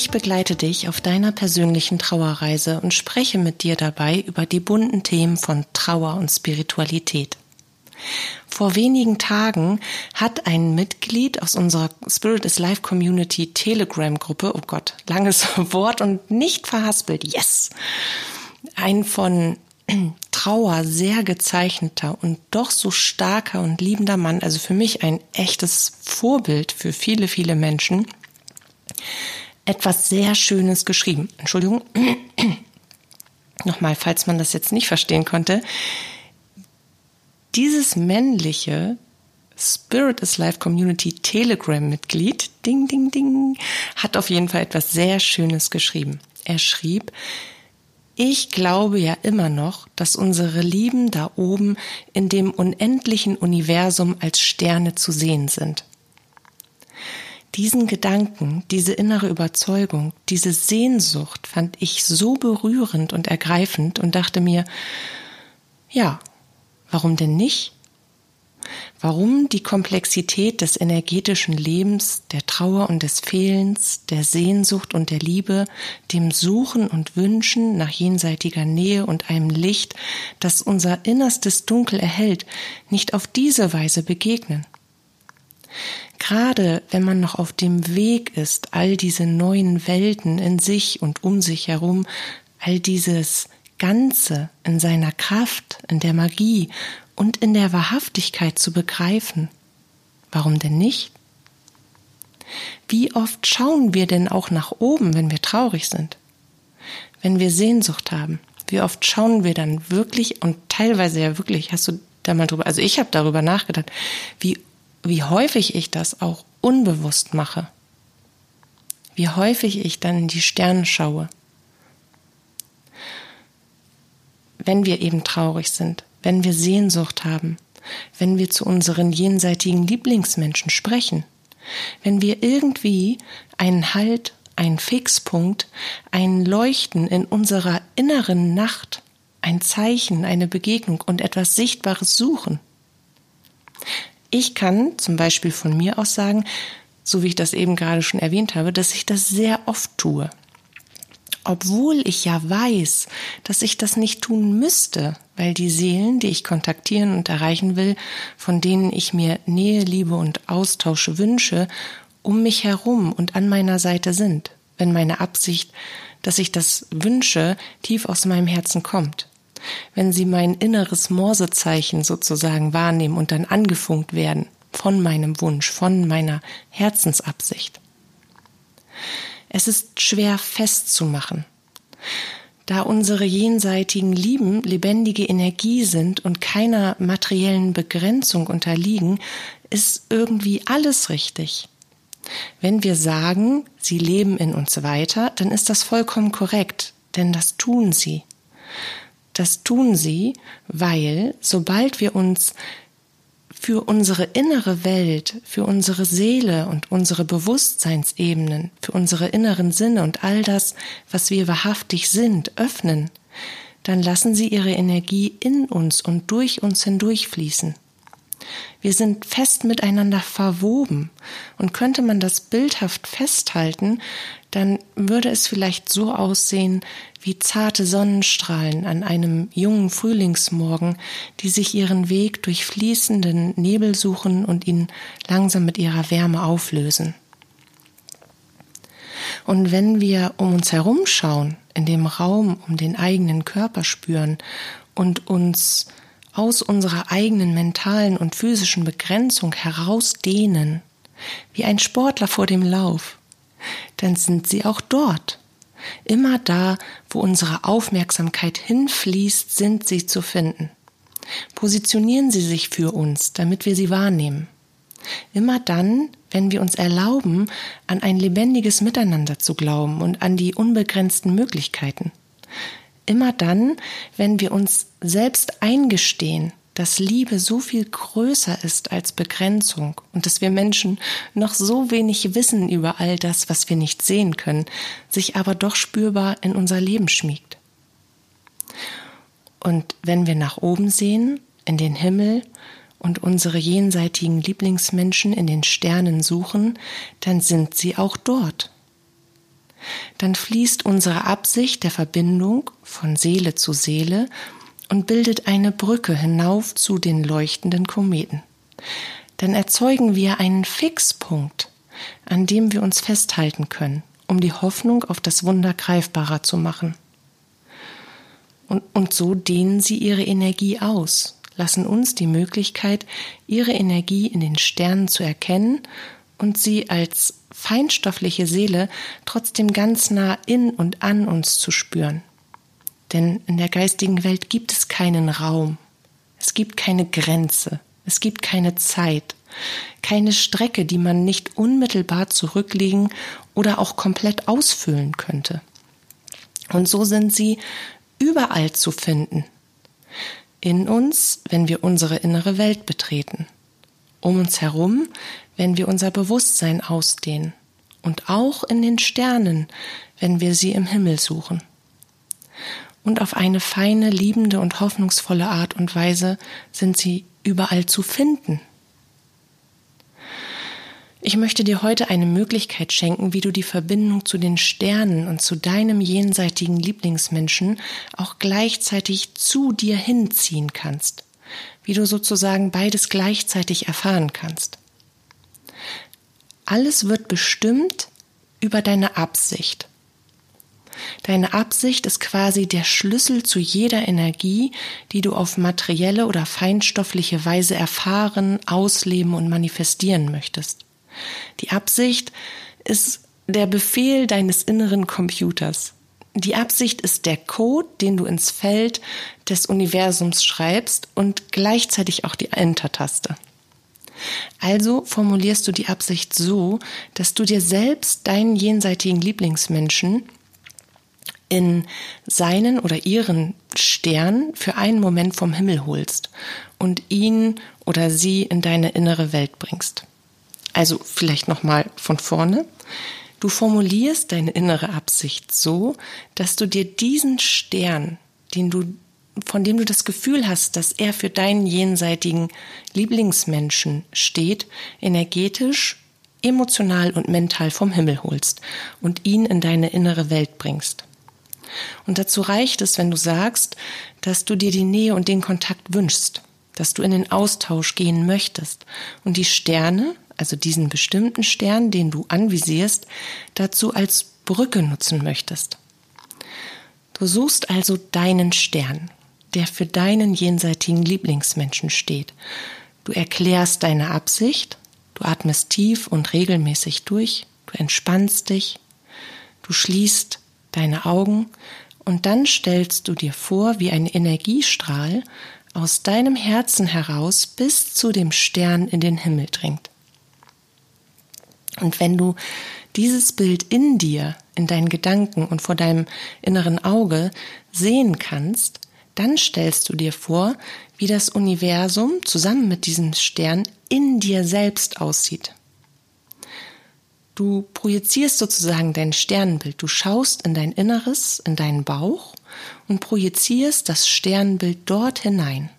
Ich begleite dich auf deiner persönlichen Trauerreise und spreche mit dir dabei über die bunten Themen von Trauer und Spiritualität. Vor wenigen Tagen hat ein Mitglied aus unserer Spirit is Life Community Telegram Gruppe, oh Gott, langes Wort und nicht verhaspelt, yes, ein von Trauer sehr gezeichneter und doch so starker und liebender Mann, also für mich ein echtes Vorbild für viele, viele Menschen, etwas sehr Schönes geschrieben. Entschuldigung. Nochmal, falls man das jetzt nicht verstehen konnte. Dieses männliche Spirit is Life Community Telegram Mitglied, ding, ding, ding, hat auf jeden Fall etwas sehr Schönes geschrieben. Er schrieb, ich glaube ja immer noch, dass unsere Lieben da oben in dem unendlichen Universum als Sterne zu sehen sind. Diesen Gedanken, diese innere Überzeugung, diese Sehnsucht fand ich so berührend und ergreifend und dachte mir, ja, warum denn nicht? Warum die Komplexität des energetischen Lebens, der Trauer und des Fehlens, der Sehnsucht und der Liebe, dem Suchen und Wünschen nach jenseitiger Nähe und einem Licht, das unser innerstes Dunkel erhält, nicht auf diese Weise begegnen? Gerade wenn man noch auf dem Weg ist, all diese neuen Welten in sich und um sich herum, all dieses Ganze in seiner Kraft, in der Magie und in der Wahrhaftigkeit zu begreifen. Warum denn nicht? Wie oft schauen wir denn auch nach oben, wenn wir traurig sind? Wenn wir Sehnsucht haben? Wie oft schauen wir dann wirklich und teilweise ja wirklich, hast du da mal drüber, also ich habe darüber nachgedacht, wie wie häufig ich das auch unbewusst mache. Wie häufig ich dann in die Sterne schaue. Wenn wir eben traurig sind, wenn wir Sehnsucht haben, wenn wir zu unseren jenseitigen Lieblingsmenschen sprechen, wenn wir irgendwie einen Halt, einen Fixpunkt, ein Leuchten in unserer inneren Nacht, ein Zeichen, eine Begegnung und etwas Sichtbares suchen. Ich kann zum Beispiel von mir aus sagen, so wie ich das eben gerade schon erwähnt habe, dass ich das sehr oft tue. Obwohl ich ja weiß, dass ich das nicht tun müsste, weil die Seelen, die ich kontaktieren und erreichen will, von denen ich mir Nähe, Liebe und Austausch wünsche, um mich herum und an meiner Seite sind, wenn meine Absicht, dass ich das wünsche, tief aus meinem Herzen kommt wenn sie mein inneres Morsezeichen sozusagen wahrnehmen und dann angefunkt werden von meinem Wunsch, von meiner Herzensabsicht. Es ist schwer festzumachen. Da unsere jenseitigen Lieben lebendige Energie sind und keiner materiellen Begrenzung unterliegen, ist irgendwie alles richtig. Wenn wir sagen, sie leben in uns weiter, dann ist das vollkommen korrekt, denn das tun sie. Das tun sie, weil sobald wir uns für unsere innere Welt, für unsere Seele und unsere Bewusstseinsebenen, für unsere inneren Sinne und all das, was wir wahrhaftig sind, öffnen, dann lassen sie ihre Energie in uns und durch uns hindurchfließen. Wir sind fest miteinander verwoben. Und könnte man das bildhaft festhalten, dann würde es vielleicht so aussehen wie zarte Sonnenstrahlen an einem jungen Frühlingsmorgen, die sich ihren Weg durch fließenden Nebel suchen und ihn langsam mit ihrer Wärme auflösen. Und wenn wir um uns herum schauen, in dem Raum um den eigenen Körper spüren und uns aus unserer eigenen mentalen und physischen Begrenzung herausdehnen, wie ein Sportler vor dem Lauf, dann sind sie auch dort. Immer da, wo unsere Aufmerksamkeit hinfließt, sind sie zu finden. Positionieren Sie sich für uns, damit wir sie wahrnehmen. Immer dann, wenn wir uns erlauben, an ein lebendiges Miteinander zu glauben und an die unbegrenzten Möglichkeiten. Immer dann, wenn wir uns selbst eingestehen, dass Liebe so viel größer ist als Begrenzung und dass wir Menschen noch so wenig wissen über all das, was wir nicht sehen können, sich aber doch spürbar in unser Leben schmiegt. Und wenn wir nach oben sehen, in den Himmel und unsere jenseitigen Lieblingsmenschen in den Sternen suchen, dann sind sie auch dort. Dann fließt unsere Absicht der Verbindung von Seele zu Seele und bildet eine Brücke hinauf zu den leuchtenden Kometen. Dann erzeugen wir einen Fixpunkt, an dem wir uns festhalten können, um die Hoffnung auf das Wunder greifbarer zu machen. Und, und so dehnen sie ihre Energie aus, lassen uns die Möglichkeit, ihre Energie in den Sternen zu erkennen und sie als feinstoffliche Seele trotzdem ganz nah in und an uns zu spüren. Denn in der geistigen Welt gibt es keinen Raum, es gibt keine Grenze, es gibt keine Zeit, keine Strecke, die man nicht unmittelbar zurücklegen oder auch komplett ausfüllen könnte. Und so sind sie überall zu finden, in uns, wenn wir unsere innere Welt betreten, um uns herum, wenn wir unser Bewusstsein ausdehnen. Und auch in den Sternen, wenn wir sie im Himmel suchen. Und auf eine feine, liebende und hoffnungsvolle Art und Weise sind sie überall zu finden. Ich möchte dir heute eine Möglichkeit schenken, wie du die Verbindung zu den Sternen und zu deinem jenseitigen Lieblingsmenschen auch gleichzeitig zu dir hinziehen kannst, wie du sozusagen beides gleichzeitig erfahren kannst. Alles wird bestimmt über deine Absicht. Deine Absicht ist quasi der Schlüssel zu jeder Energie, die du auf materielle oder feinstoffliche Weise erfahren, ausleben und manifestieren möchtest. Die Absicht ist der Befehl deines inneren Computers. Die Absicht ist der Code, den du ins Feld des Universums schreibst und gleichzeitig auch die Enter-Taste. Also formulierst du die Absicht so, dass du dir selbst deinen jenseitigen Lieblingsmenschen in seinen oder ihren Stern für einen Moment vom Himmel holst und ihn oder sie in deine innere Welt bringst. Also vielleicht nochmal von vorne. Du formulierst deine innere Absicht so, dass du dir diesen Stern, den du, von dem du das Gefühl hast, dass er für deinen jenseitigen Lieblingsmenschen steht, energetisch, emotional und mental vom Himmel holst und ihn in deine innere Welt bringst. Und dazu reicht es, wenn du sagst, dass du dir die Nähe und den Kontakt wünschst, dass du in den Austausch gehen möchtest und die Sterne, also diesen bestimmten Stern, den du anvisierst, dazu als Brücke nutzen möchtest. Du suchst also deinen Stern, der für deinen jenseitigen Lieblingsmenschen steht. Du erklärst deine Absicht, du atmest tief und regelmäßig durch, du entspannst dich, du schließt deine Augen und dann stellst du dir vor, wie ein Energiestrahl aus deinem Herzen heraus bis zu dem Stern in den Himmel dringt. Und wenn du dieses Bild in dir, in deinen Gedanken und vor deinem inneren Auge sehen kannst, dann stellst du dir vor, wie das Universum zusammen mit diesem Stern in dir selbst aussieht. Du projizierst sozusagen dein Sternbild. Du schaust in dein Inneres, in deinen Bauch und projizierst das Sternbild dort hinein.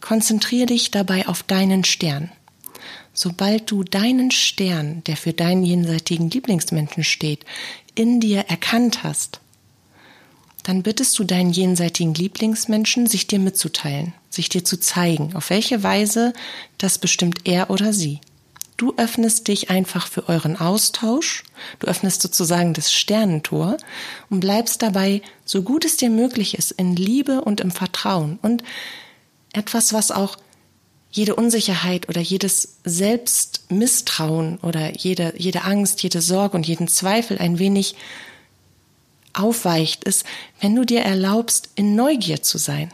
Konzentriere dich dabei auf deinen Stern. Sobald du deinen Stern, der für deinen jenseitigen Lieblingsmenschen steht, in dir erkannt hast, dann bittest du deinen jenseitigen Lieblingsmenschen, sich dir mitzuteilen, sich dir zu zeigen, auf welche Weise das bestimmt er oder sie. Du öffnest dich einfach für euren Austausch, du öffnest sozusagen das Sternentor und bleibst dabei, so gut es dir möglich ist, in Liebe und im Vertrauen und etwas, was auch jede Unsicherheit oder jedes Selbstmisstrauen oder jede, jede Angst, jede Sorge und jeden Zweifel ein wenig aufweicht, ist, wenn du dir erlaubst, in Neugier zu sein.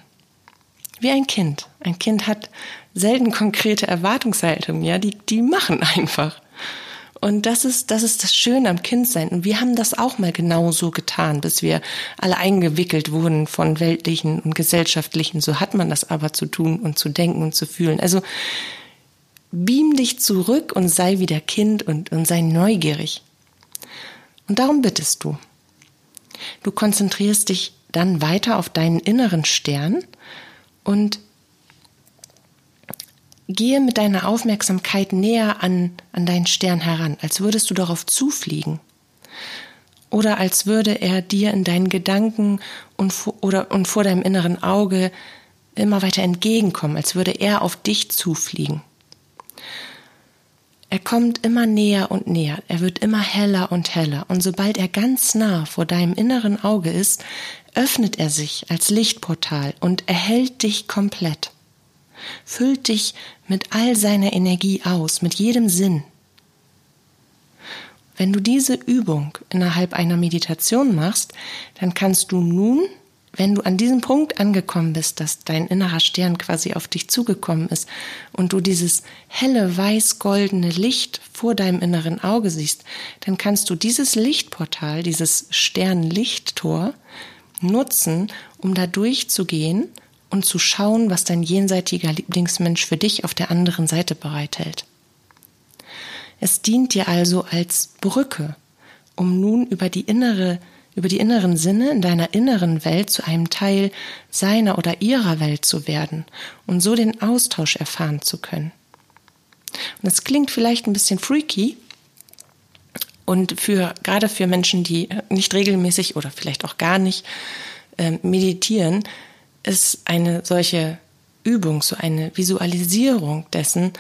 Wie ein Kind. Ein Kind hat selten konkrete Erwartungshaltung, ja, die, die machen einfach. Und das ist, das ist das Schöne am Kindsein. Und wir haben das auch mal genauso getan, bis wir alle eingewickelt wurden von weltlichen und gesellschaftlichen. So hat man das aber zu tun und zu denken und zu fühlen. Also, beam dich zurück und sei wieder Kind und, und sei neugierig. Und darum bittest du. Du konzentrierst dich dann weiter auf deinen inneren Stern und gehe mit deiner Aufmerksamkeit näher an, an deinen Stern heran, als würdest du darauf zufliegen. Oder als würde er dir in deinen Gedanken und, oder, und vor deinem inneren Auge immer weiter entgegenkommen, als würde er auf dich zufliegen. Er kommt immer näher und näher, er wird immer heller und heller, und sobald er ganz nah vor deinem inneren Auge ist, öffnet er sich als Lichtportal und erhält dich komplett, füllt dich mit all seiner Energie aus, mit jedem Sinn. Wenn du diese Übung innerhalb einer Meditation machst, dann kannst du nun wenn du an diesem Punkt angekommen bist, dass dein innerer Stern quasi auf dich zugekommen ist und du dieses helle weiß-goldene Licht vor deinem inneren Auge siehst, dann kannst du dieses Lichtportal, dieses Sternlichttor nutzen, um da durchzugehen und zu schauen, was dein jenseitiger Lieblingsmensch für dich auf der anderen Seite bereithält. Es dient dir also als Brücke, um nun über die innere über die inneren Sinne in deiner inneren Welt zu einem Teil seiner oder ihrer Welt zu werden und so den Austausch erfahren zu können. Und es klingt vielleicht ein bisschen freaky und für, gerade für Menschen, die nicht regelmäßig oder vielleicht auch gar nicht äh, meditieren, ist eine solche Übung, so eine Visualisierung dessen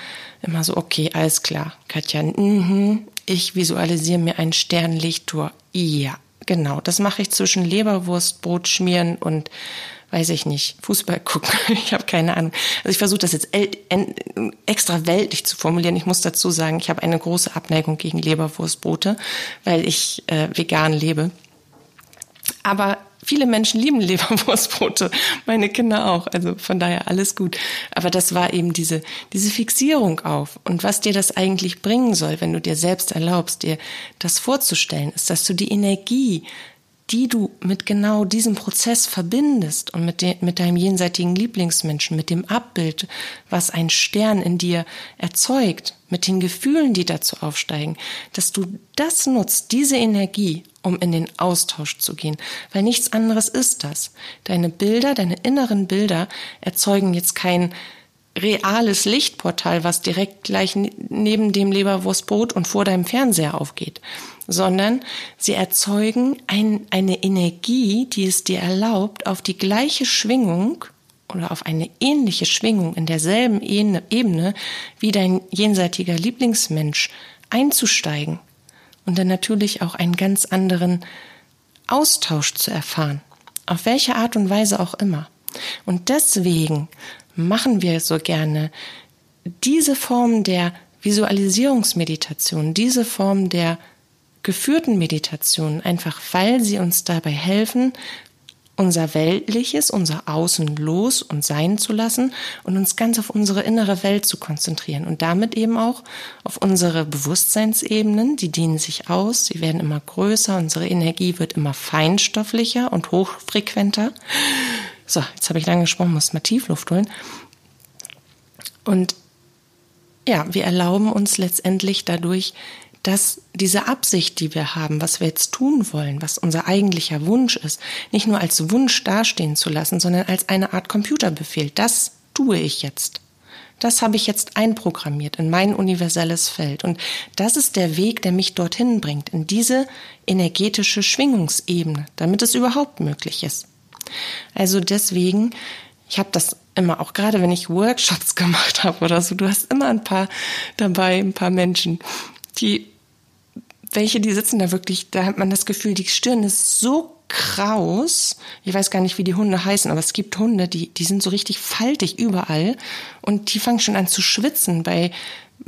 immer so, okay, alles klar, Katja, mh, ich visualisiere mir ein Sternlichttor. Ja, Genau, das mache ich zwischen Leberwurst, Brot schmieren und weiß ich nicht, Fußball gucken. Ich habe keine Ahnung. Also ich versuche das jetzt extra weltlich zu formulieren. Ich muss dazu sagen, ich habe eine große Abneigung gegen Leberwurstbrote, weil ich äh, vegan lebe. Aber viele Menschen lieben Leberwurstbrote, meine Kinder auch. Also von daher alles gut. Aber das war eben diese, diese Fixierung auf. Und was dir das eigentlich bringen soll, wenn du dir selbst erlaubst, dir das vorzustellen, ist, dass du die Energie, die du mit genau diesem Prozess verbindest und mit, de, mit deinem jenseitigen Lieblingsmenschen, mit dem Abbild, was ein Stern in dir erzeugt, mit den Gefühlen, die dazu aufsteigen, dass du das nutzt, diese Energie, um in den Austausch zu gehen, weil nichts anderes ist das. Deine Bilder, deine inneren Bilder erzeugen jetzt kein reales Lichtportal, was direkt gleich neben dem Leberwurstbrot und vor deinem Fernseher aufgeht, sondern sie erzeugen ein, eine Energie, die es dir erlaubt, auf die gleiche Schwingung oder auf eine ähnliche Schwingung in derselben Ebene wie dein jenseitiger Lieblingsmensch einzusteigen und dann natürlich auch einen ganz anderen Austausch zu erfahren, auf welche Art und Weise auch immer. Und deswegen machen wir so gerne diese Form der Visualisierungsmeditation, diese Form der geführten Meditation, einfach weil sie uns dabei helfen, unser Weltliches, unser Außen los und sein zu lassen und uns ganz auf unsere innere Welt zu konzentrieren und damit eben auch auf unsere Bewusstseinsebenen, die dehnen sich aus, sie werden immer größer, unsere Energie wird immer feinstofflicher und hochfrequenter. So, jetzt habe ich lange gesprochen, muss mal Tiefluft holen. Und ja, wir erlauben uns letztendlich dadurch, dass diese Absicht, die wir haben, was wir jetzt tun wollen, was unser eigentlicher Wunsch ist, nicht nur als Wunsch dastehen zu lassen, sondern als eine Art Computerbefehl. Das tue ich jetzt. Das habe ich jetzt einprogrammiert in mein universelles Feld. Und das ist der Weg, der mich dorthin bringt, in diese energetische Schwingungsebene, damit es überhaupt möglich ist. Also deswegen, ich habe das immer, auch gerade wenn ich Workshops gemacht habe oder so, du hast immer ein paar dabei, ein paar Menschen, die, welche, die sitzen da wirklich, da hat man das Gefühl, die Stirn ist so kraus. Ich weiß gar nicht, wie die Hunde heißen, aber es gibt Hunde, die, die sind so richtig faltig überall und die fangen schon an zu schwitzen bei,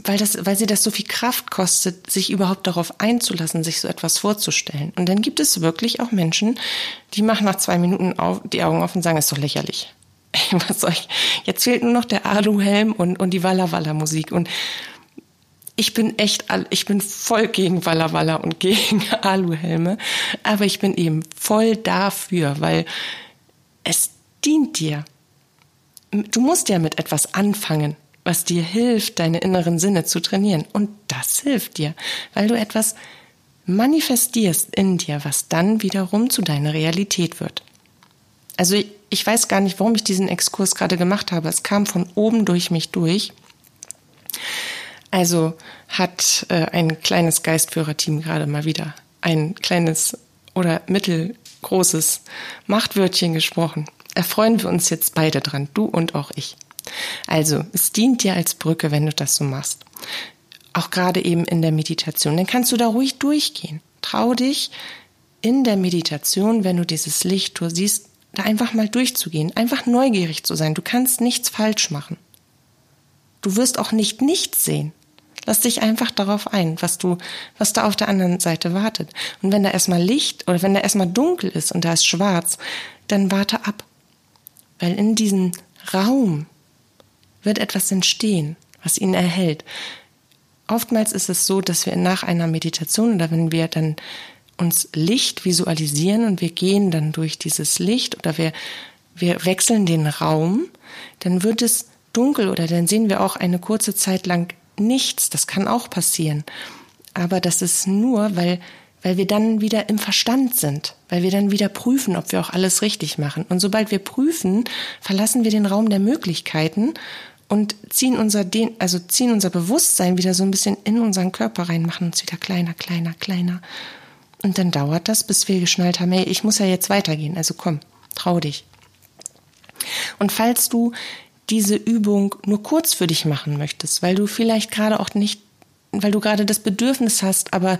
weil das, weil sie das so viel Kraft kostet, sich überhaupt darauf einzulassen, sich so etwas vorzustellen. Und dann gibt es wirklich auch Menschen, die machen nach zwei Minuten auf, die Augen auf und sagen, ist doch lächerlich. was soll ich? Jetzt fehlt nur noch der Aluhelm und, und die Walla Walla Musik. Und ich bin echt, ich bin voll gegen Walla Walla und gegen Aluhelme. Aber ich bin eben voll dafür, weil es dient dir. Du musst ja mit etwas anfangen, was dir hilft, deine inneren Sinne zu trainieren. Und das hilft dir, weil du etwas manifestierst in dir, was dann wiederum zu deiner Realität wird. Also ich weiß gar nicht, warum ich diesen Exkurs gerade gemacht habe. Es kam von oben durch mich durch. Also hat äh, ein kleines Geistführerteam gerade mal wieder ein kleines oder mittelgroßes Machtwörtchen gesprochen. Erfreuen wir uns jetzt beide dran, du und auch ich. Also, es dient dir als Brücke, wenn du das so machst. Auch gerade eben in der Meditation. Dann kannst du da ruhig durchgehen. Trau dich in der Meditation, wenn du dieses Licht siehst, da einfach mal durchzugehen, einfach neugierig zu sein. Du kannst nichts falsch machen. Du wirst auch nicht nichts sehen. Lass dich einfach darauf ein, was du, was da auf der anderen Seite wartet. Und wenn da erstmal Licht oder wenn da erstmal dunkel ist und da ist schwarz, dann warte ab. Weil in diesem Raum wird etwas entstehen, was ihn erhält. Oftmals ist es so, dass wir nach einer Meditation oder wenn wir dann uns Licht visualisieren und wir gehen dann durch dieses Licht oder wir, wir wechseln den Raum, dann wird es dunkel oder dann sehen wir auch eine kurze Zeit lang nichts. Das kann auch passieren. Aber das ist nur, weil, weil wir dann wieder im Verstand sind, weil wir dann wieder prüfen, ob wir auch alles richtig machen. Und sobald wir prüfen, verlassen wir den Raum der Möglichkeiten und ziehen unser, also ziehen unser Bewusstsein wieder so ein bisschen in unseren Körper rein, machen uns wieder kleiner, kleiner, kleiner. Und dann dauert das, bis wir geschnallt haben, hey, ich muss ja jetzt weitergehen, also komm, trau dich. Und falls du diese Übung nur kurz für dich machen möchtest, weil du vielleicht gerade auch nicht, weil du gerade das Bedürfnis hast, aber,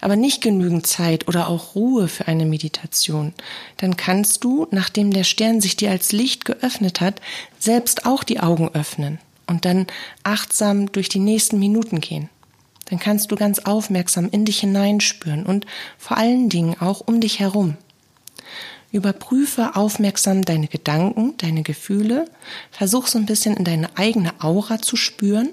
aber nicht genügend Zeit oder auch Ruhe für eine Meditation, dann kannst du, nachdem der Stern sich dir als Licht geöffnet hat, selbst auch die Augen öffnen und dann achtsam durch die nächsten Minuten gehen dann kannst du ganz aufmerksam in dich hineinspüren und vor allen Dingen auch um dich herum. Überprüfe aufmerksam deine Gedanken, deine Gefühle, versuch so ein bisschen in deine eigene Aura zu spüren,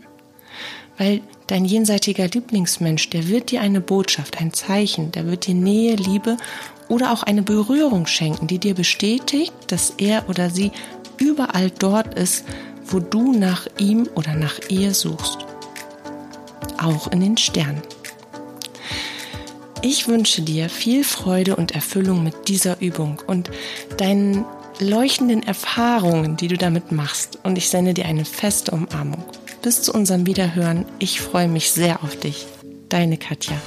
weil dein jenseitiger Lieblingsmensch, der wird dir eine Botschaft, ein Zeichen, der wird dir Nähe, Liebe oder auch eine Berührung schenken, die dir bestätigt, dass er oder sie überall dort ist, wo du nach ihm oder nach ihr suchst. Auch in den Sternen. Ich wünsche dir viel Freude und Erfüllung mit dieser Übung und deinen leuchtenden Erfahrungen, die du damit machst. Und ich sende dir eine feste Umarmung. Bis zu unserem Wiederhören. Ich freue mich sehr auf dich. Deine Katja.